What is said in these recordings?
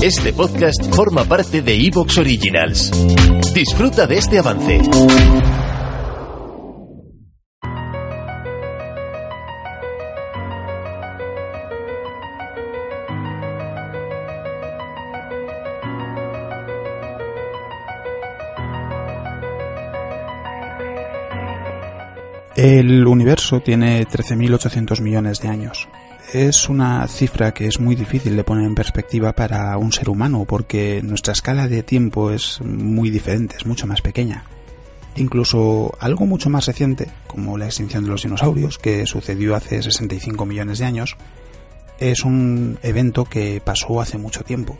Este podcast forma parte de Evox Originals. Disfruta de este avance. El universo tiene 13.800 millones de años. Es una cifra que es muy difícil de poner en perspectiva para un ser humano porque nuestra escala de tiempo es muy diferente, es mucho más pequeña. Incluso algo mucho más reciente, como la extinción de los dinosaurios, que sucedió hace 65 millones de años, es un evento que pasó hace mucho tiempo.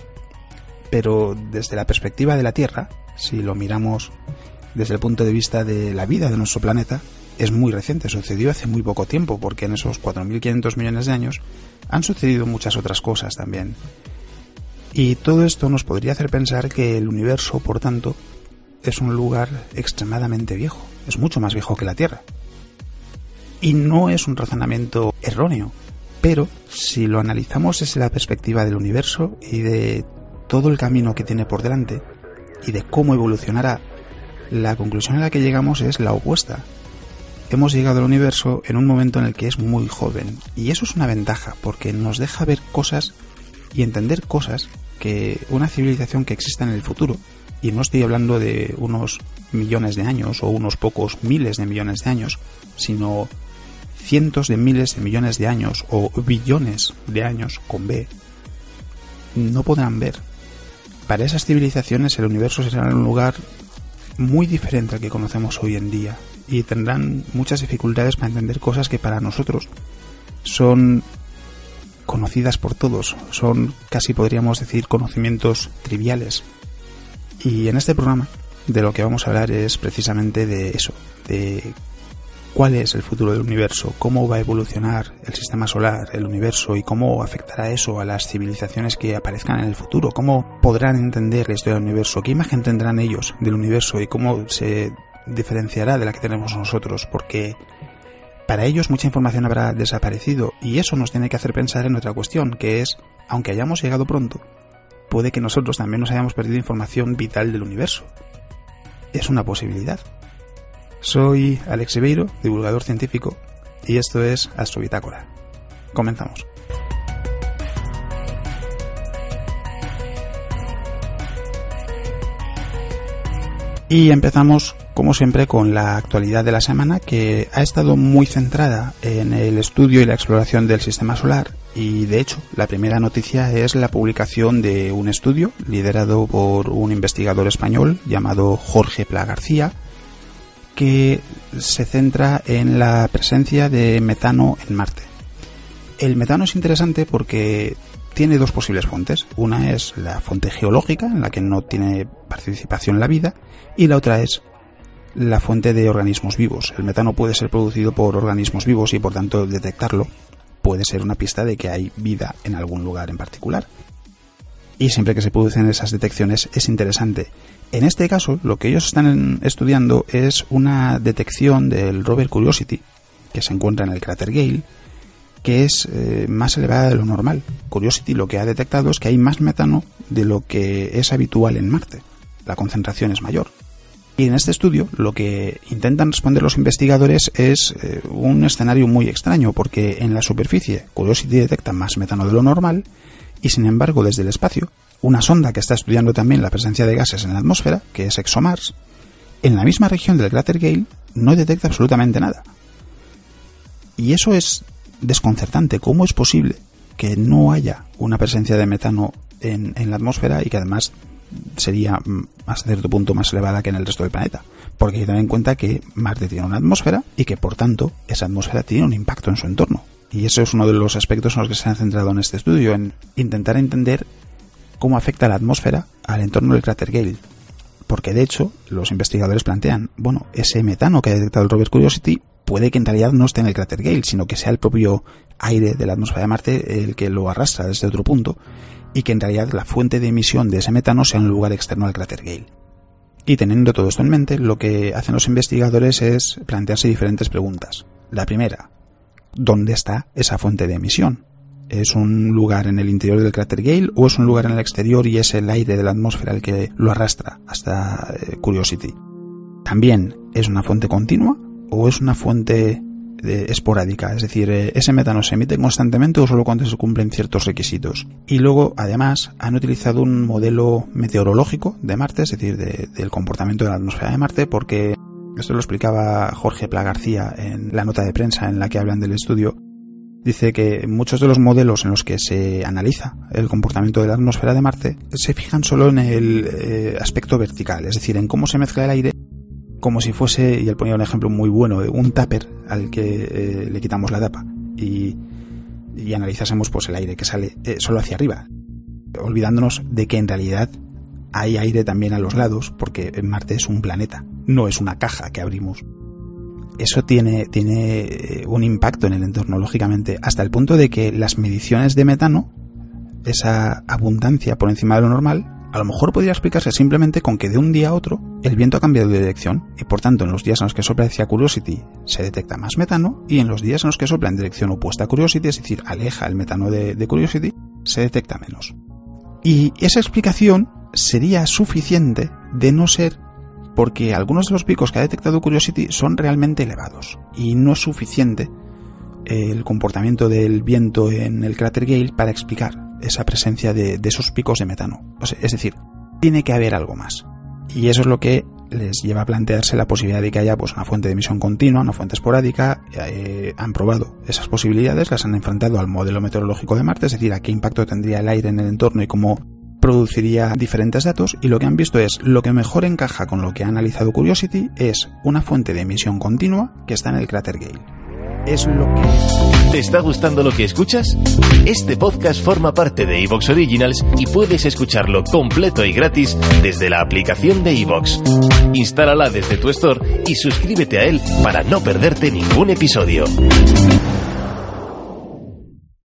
Pero desde la perspectiva de la Tierra, si lo miramos desde el punto de vista de la vida de nuestro planeta, es muy reciente, sucedió hace muy poco tiempo, porque en esos 4.500 millones de años han sucedido muchas otras cosas también. Y todo esto nos podría hacer pensar que el universo, por tanto, es un lugar extremadamente viejo, es mucho más viejo que la Tierra. Y no es un razonamiento erróneo, pero si lo analizamos desde la perspectiva del universo y de todo el camino que tiene por delante y de cómo evolucionará, la conclusión a la que llegamos es la opuesta, hemos llegado al universo en un momento en el que es muy joven. Y eso es una ventaja, porque nos deja ver cosas y entender cosas que una civilización que exista en el futuro, y no estoy hablando de unos millones de años o unos pocos miles de millones de años, sino cientos de miles de millones de años o billones de años con B, no podrán ver. Para esas civilizaciones el universo será un lugar muy diferente al que conocemos hoy en día, y tendrán muchas dificultades para entender cosas que para nosotros son conocidas por todos, son casi podríamos decir conocimientos triviales. Y en este programa de lo que vamos a hablar es precisamente de eso, de cuál es el futuro del universo, cómo va a evolucionar el sistema solar, el universo y cómo afectará eso a las civilizaciones que aparezcan en el futuro, cómo podrán entender la historia del universo, qué imagen tendrán ellos del universo y cómo se diferenciará de la que tenemos nosotros, porque para ellos mucha información habrá desaparecido y eso nos tiene que hacer pensar en otra cuestión, que es, aunque hayamos llegado pronto, puede que nosotros también nos hayamos perdido información vital del universo. Es una posibilidad. Soy Alex Ebeiro, divulgador científico, y esto es Astrobitácora. Comenzamos. Y empezamos como siempre, con la actualidad de la semana que ha estado muy centrada en el estudio y la exploración del sistema solar y de hecho la primera noticia es la publicación de un estudio liderado por un investigador español llamado Jorge Pla García que se centra en la presencia de metano en Marte. El metano es interesante porque tiene dos posibles fuentes. Una es la fuente geológica, en la que no tiene participación la vida, y la otra es la fuente de organismos vivos. El metano puede ser producido por organismos vivos y por tanto detectarlo puede ser una pista de que hay vida en algún lugar en particular. Y siempre que se producen esas detecciones es interesante. En este caso, lo que ellos están estudiando es una detección del rover Curiosity, que se encuentra en el cráter Gale, que es eh, más elevada de lo normal. Curiosity lo que ha detectado es que hay más metano de lo que es habitual en Marte. La concentración es mayor. Y en este estudio lo que intentan responder los investigadores es eh, un escenario muy extraño, porque en la superficie Curiosity detecta más metano de lo normal, y sin embargo desde el espacio, una sonda que está estudiando también la presencia de gases en la atmósfera, que es ExoMars, en la misma región del cráter Gale no detecta absolutamente nada. Y eso es desconcertante. ¿Cómo es posible que no haya una presencia de metano en, la atmósfera y que además sería mm, hasta cierto punto más elevada que en el resto del planeta. Porque hay que tener en cuenta que Marte tiene una atmósfera y que por tanto esa atmósfera tiene un impacto en su entorno. Y eso es uno de los aspectos en los que se han centrado en este estudio, en intentar entender cómo afecta la atmósfera al entorno del cráter Gale. Porque de hecho, los investigadores plantean, bueno, ese metano que ha detectado el rover Curiosity puede que en realidad no esté en el cráter Gale, sino que sea el propio aire de la atmósfera de Marte el que lo arrastra desde otro punto y que en realidad la fuente de emisión de ese metano sea un lugar externo al cráter Gale. Y teniendo todo esto en mente, lo que hacen los investigadores es plantearse diferentes preguntas. La primera, ¿dónde está esa fuente de emisión? ¿Es un lugar en el interior del cráter Gale o es un lugar en el exterior y es el aire de la atmósfera el que lo arrastra hasta eh, Curiosity? También, ¿es una fuente continua o es una fuente esporádica, es decir, eh, ese metano se emite constantemente o solo cuando se cumplen ciertos requisitos. Y luego, además, han utilizado un modelo meteorológico de Marte, es decir, del comportamiento de la atmósfera de Marte, porque esto lo explicaba Jorge Pla García en la nota de prensa en la que hablan del estudio. Dice que muchos de los modelos en los que se analiza el comportamiento de la atmósfera de Marte se fijan solo en el eh, aspecto vertical, es decir, en cómo se mezcla el aire como si fuese, y él ponía un ejemplo muy bueno, un tupper al que eh, le quitamos la tapa y, analizásemos pues el aire que sale eh, solo hacia arriba, olvidándonos de que en realidad hay aire también a los lados, porque Marte es un planeta, no es una caja que abrimos. Eso tiene, tiene eh, un impacto en el entorno, lógicamente, hasta el punto de que las mediciones de metano, esa abundancia por encima de lo normal, a lo mejor podría explicarse simplemente con que de un día a otro el viento ha cambiado de dirección y por tanto en los días en los que sopla hacia Curiosity se detecta más metano y en los días en los que sopla en dirección opuesta a Curiosity, es decir, aleja el metano de, de Curiosity, se detecta menos. Y esa explicación sería suficiente de no ser porque algunos de los picos que ha detectado Curiosity son realmente elevados y no es suficiente el comportamiento del viento en el cráter Gale para explicar esa presencia de, esos picos de metano. es decir, tiene que haber algo más. Y eso es lo que les lleva a plantearse la posibilidad de que haya pues, una fuente de emisión continua, una fuente esporádica. Eh, han probado esas posibilidades, las han enfrentado al modelo meteorológico de Marte, es decir, a qué impacto tendría el aire en el entorno y cómo produciría diferentes datos y lo que han visto es lo que mejor encaja con lo que ha analizado Curiosity es una fuente de emisión continua que está en el cráter Gale es lo que... ¿Te está gustando lo que escuchas? Este podcast forma parte de Evox Originals y puedes escucharlo completo y gratis desde la aplicación de Evox. Instálala desde tu store y suscríbete a él para no perderte ningún episodio.